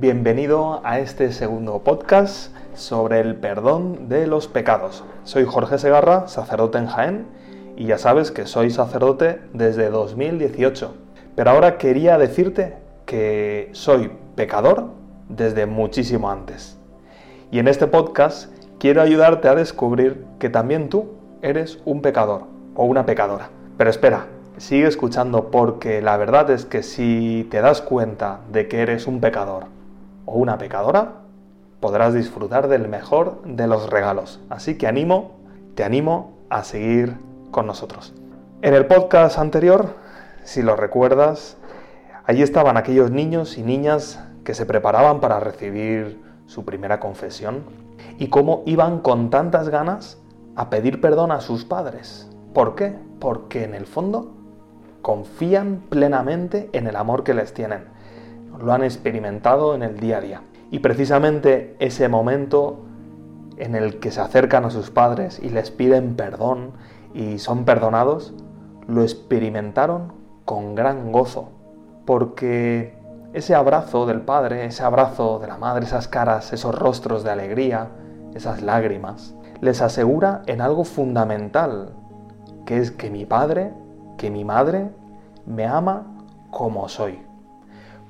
Bienvenido a este segundo podcast sobre el perdón de los pecados. Soy Jorge Segarra, sacerdote en Jaén, y ya sabes que soy sacerdote desde 2018. Pero ahora quería decirte que soy pecador desde muchísimo antes. Y en este podcast quiero ayudarte a descubrir que también tú eres un pecador o una pecadora. Pero espera, sigue escuchando porque la verdad es que si te das cuenta de que eres un pecador o una pecadora, podrás disfrutar del mejor de los regalos. Así que animo, te animo a seguir con nosotros. En el podcast anterior, si lo recuerdas, allí estaban aquellos niños y niñas que se preparaban para recibir su primera confesión y cómo iban con tantas ganas a pedir perdón a sus padres. ¿Por qué? Porque en el fondo confían plenamente en el amor que les tienen. Lo han experimentado en el día a día. Y precisamente ese momento en el que se acercan a sus padres y les piden perdón y son perdonados, lo experimentaron con gran gozo. Porque ese abrazo del padre, ese abrazo de la madre, esas caras, esos rostros de alegría, esas lágrimas, les asegura en algo fundamental, que es que mi padre que mi madre me ama como soy,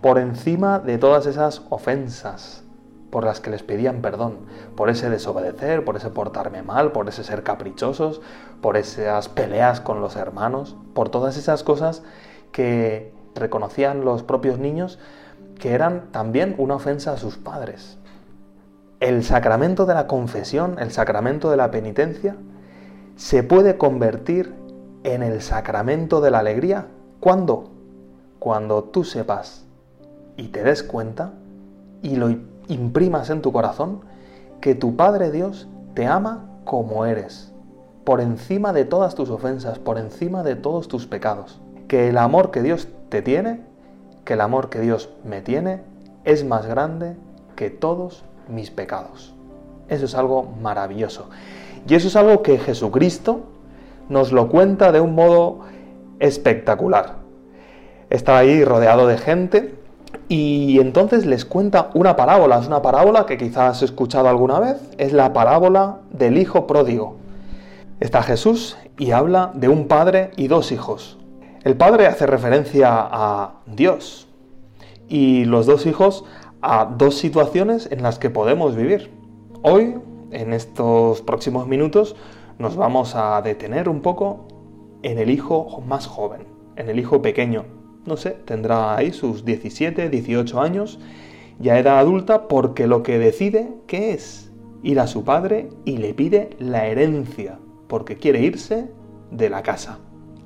por encima de todas esas ofensas por las que les pedían perdón, por ese desobedecer, por ese portarme mal, por ese ser caprichosos, por esas peleas con los hermanos, por todas esas cosas que reconocían los propios niños que eran también una ofensa a sus padres. El sacramento de la confesión, el sacramento de la penitencia, se puede convertir en el sacramento de la alegría. ¿Cuándo? Cuando tú sepas y te des cuenta y lo imprimas en tu corazón que tu Padre Dios te ama como eres, por encima de todas tus ofensas, por encima de todos tus pecados. Que el amor que Dios te tiene, que el amor que Dios me tiene, es más grande que todos mis pecados. Eso es algo maravilloso. Y eso es algo que Jesucristo nos lo cuenta de un modo espectacular. Está ahí rodeado de gente y entonces les cuenta una parábola. Es una parábola que quizás has escuchado alguna vez. Es la parábola del hijo pródigo. Está Jesús y habla de un padre y dos hijos. El padre hace referencia a Dios y los dos hijos a dos situaciones en las que podemos vivir. Hoy, en estos próximos minutos, nos vamos a detener un poco en el hijo más joven, en el hijo pequeño. No sé, tendrá ahí sus 17, 18 años, ya edad adulta, porque lo que decide, ¿qué es? Ir a su padre y le pide la herencia, porque quiere irse de la casa,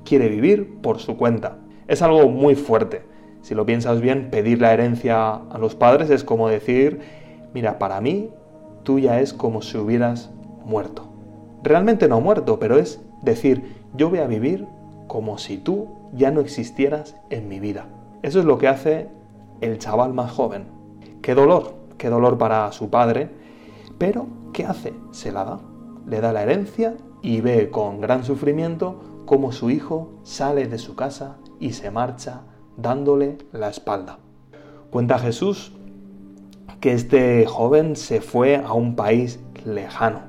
quiere vivir por su cuenta. Es algo muy fuerte. Si lo piensas bien, pedir la herencia a los padres es como decir, mira, para mí tú ya es como si hubieras muerto realmente no muerto, pero es decir, yo voy a vivir como si tú ya no existieras en mi vida. Eso es lo que hace el chaval más joven. Qué dolor, qué dolor para su padre, pero ¿qué hace? Se la da. Le da la herencia y ve con gran sufrimiento cómo su hijo sale de su casa y se marcha dándole la espalda. Cuenta Jesús que este joven se fue a un país lejano,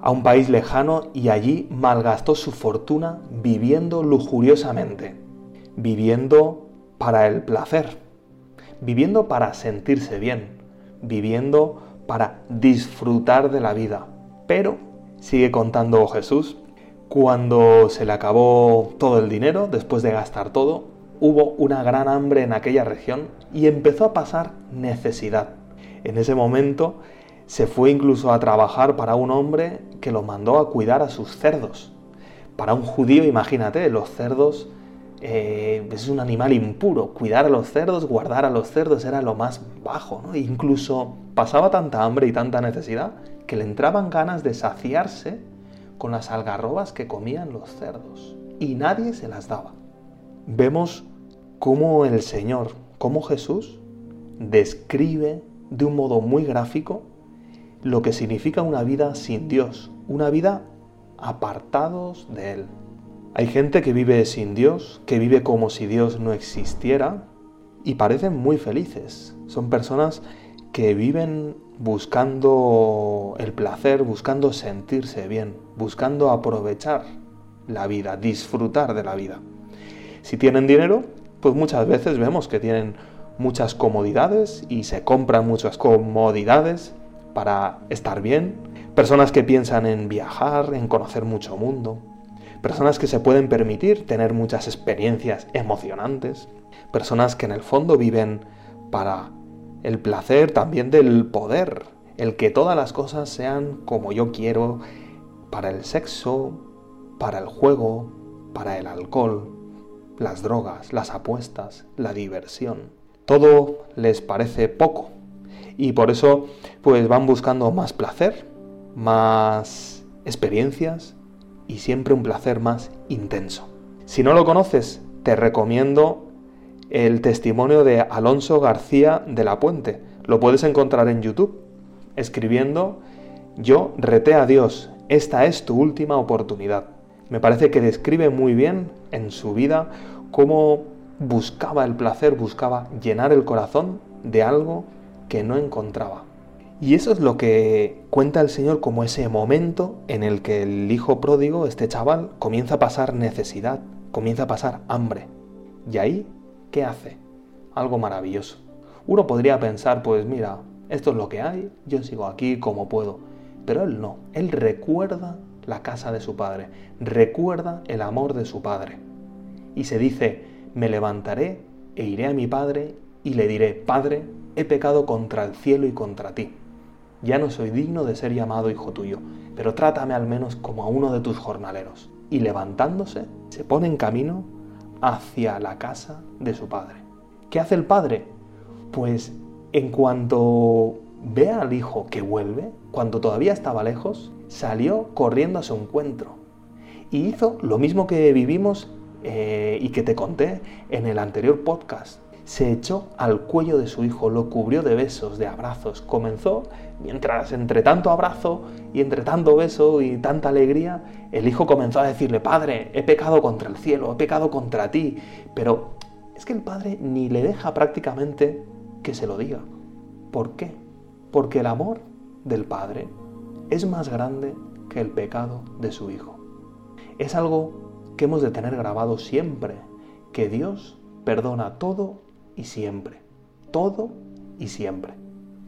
a un país lejano y allí malgastó su fortuna viviendo lujuriosamente, viviendo para el placer, viviendo para sentirse bien, viviendo para disfrutar de la vida. Pero, sigue contando Jesús, cuando se le acabó todo el dinero, después de gastar todo, hubo una gran hambre en aquella región y empezó a pasar necesidad. En ese momento se fue incluso a trabajar para un hombre que lo mandó a cuidar a sus cerdos. Para un judío, imagínate, los cerdos eh, es un animal impuro. Cuidar a los cerdos, guardar a los cerdos era lo más bajo. incluso pasaba tanta hambre y tanta necesidad que le entraban ganas de saciarse con las algarrobas que comían los cerdos. Y nadie se las daba. Vemos cómo el Señor, cómo Jesús, describe de un modo muy gráfico lo que significa una vida sin Dios, una vida apartados de Él. Hay gente que vive sin Dios, que vive como si Dios no existiera y parecen muy felices. Son personas que viven buscando el placer, buscando sentirse bien, buscando aprovechar la vida, disfrutar de la vida. Si tienen dinero, pues muchas veces vemos que tienen muchas comodidades y se compran muchas comodidades para estar bien. Personas que piensan en viajar, en conocer mucho mundo. Personas que se pueden permitir tener muchas experiencias emocionantes. Personas que en el fondo viven para el placer también del poder, el que todas las cosas sean como yo quiero, para el sexo, para el juego, para el alcohol, las drogas, las apuestas, la diversión. Todo les parece poco y por eso pues van buscando más placer, más experiencias y siempre un placer más intenso. Si no lo conoces, te recomiendo el testimonio de Alonso García de la Puente. Lo puedes encontrar en YouTube escribiendo Yo reté a Dios, esta es tu última oportunidad. Me parece que describe muy bien en su vida cómo buscaba el placer, buscaba llenar el corazón de algo que no encontraba. Y eso es lo que cuenta el Señor como ese momento en el que el hijo pródigo, este chaval, comienza a pasar necesidad, comienza a pasar hambre. Y ahí ¿qué hace? Algo maravilloso. Uno podría pensar, pues mira, esto es lo que hay, yo sigo aquí como puedo. Pero él no, él recuerda la casa de su padre, recuerda el amor de su padre. Y se dice, me levantaré e iré a mi padre y le diré, Padre, he pecado contra el cielo y contra ti. Ya no soy digno de ser llamado hijo tuyo, pero trátame al menos como a uno de tus jornaleros. Y levantándose, se pone en camino hacia la casa de su padre. ¿Qué hace el padre? Pues en cuanto ve al hijo que vuelve, cuando todavía estaba lejos, salió corriendo a su encuentro y hizo lo mismo que vivimos eh, y que te conté en el anterior podcast. Se echó al cuello de su hijo, lo cubrió de besos, de abrazos. Comenzó, mientras entre tanto abrazo y entre tanto beso y tanta alegría, el hijo comenzó a decirle, Padre, he pecado contra el cielo, he pecado contra ti. Pero es que el padre ni le deja prácticamente que se lo diga. ¿Por qué? Porque el amor del padre es más grande que el pecado de su hijo. Es algo que hemos de tener grabado siempre, que Dios perdona todo y siempre. Todo y siempre.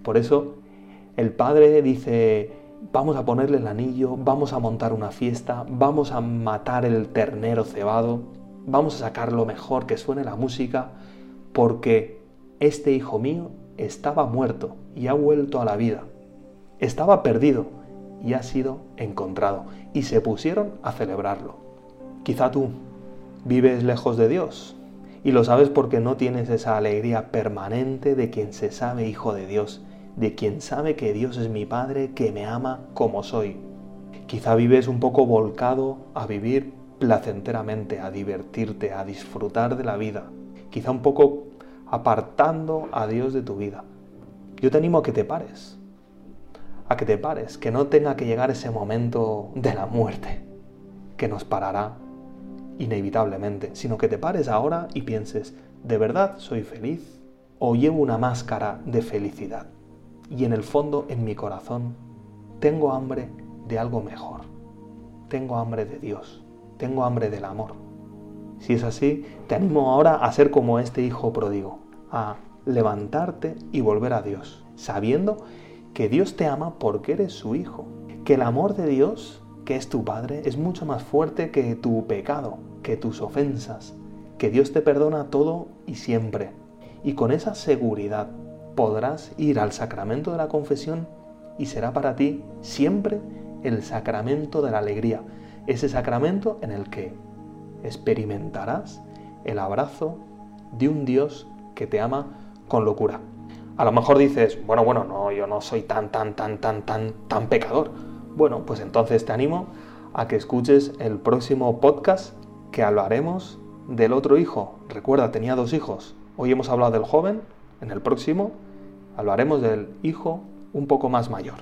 Por eso el padre dice, vamos a ponerle el anillo, vamos a montar una fiesta, vamos a matar el ternero cebado, vamos a sacar lo mejor que suene la música, porque este hijo mío estaba muerto y ha vuelto a la vida. Estaba perdido y ha sido encontrado. Y se pusieron a celebrarlo. Quizá tú vives lejos de Dios y lo sabes porque no tienes esa alegría permanente de quien se sabe hijo de Dios de quien sabe que Dios es mi Padre, que me ama como soy. Quizá vives un poco volcado a vivir placenteramente, a divertirte, a disfrutar de la vida. Quizá un poco apartando a Dios de tu vida. Yo te animo a que te pares, a que te pares, que no tenga que llegar ese momento de la muerte, que nos parará inevitablemente, sino que te pares ahora y pienses, ¿de verdad soy feliz? ¿O llevo una máscara de felicidad? y en el fondo, en mi corazón, tengo hambre de algo mejor. Tengo hambre de Dios. Tengo hambre del amor. Si es así, te animo ahora a ser como este hijo pródigo, a levantarte y volver a Dios, sabiendo que Dios te ama porque eres su hijo, que el amor de Dios, que es tu Padre, es mucho más fuerte que tu pecado, que tus ofensas, que Dios te perdona todo y siempre. Y con esa seguridad podrás ir al sacramento de la confesión y será para ti siempre el sacramento de la alegría, ese sacramento en el que experimentarás el abrazo de un Dios que te ama con locura. A lo mejor dices, bueno, bueno, no, yo no soy tan, tan, tan, tan, tan, tan pecador. Bueno, pues entonces te animo a que escuches el próximo podcast que hablaremos del otro hijo. Recuerda, tenía dos hijos. Hoy hemos hablado del joven, en el próximo hablaremos del hijo un poco más mayor.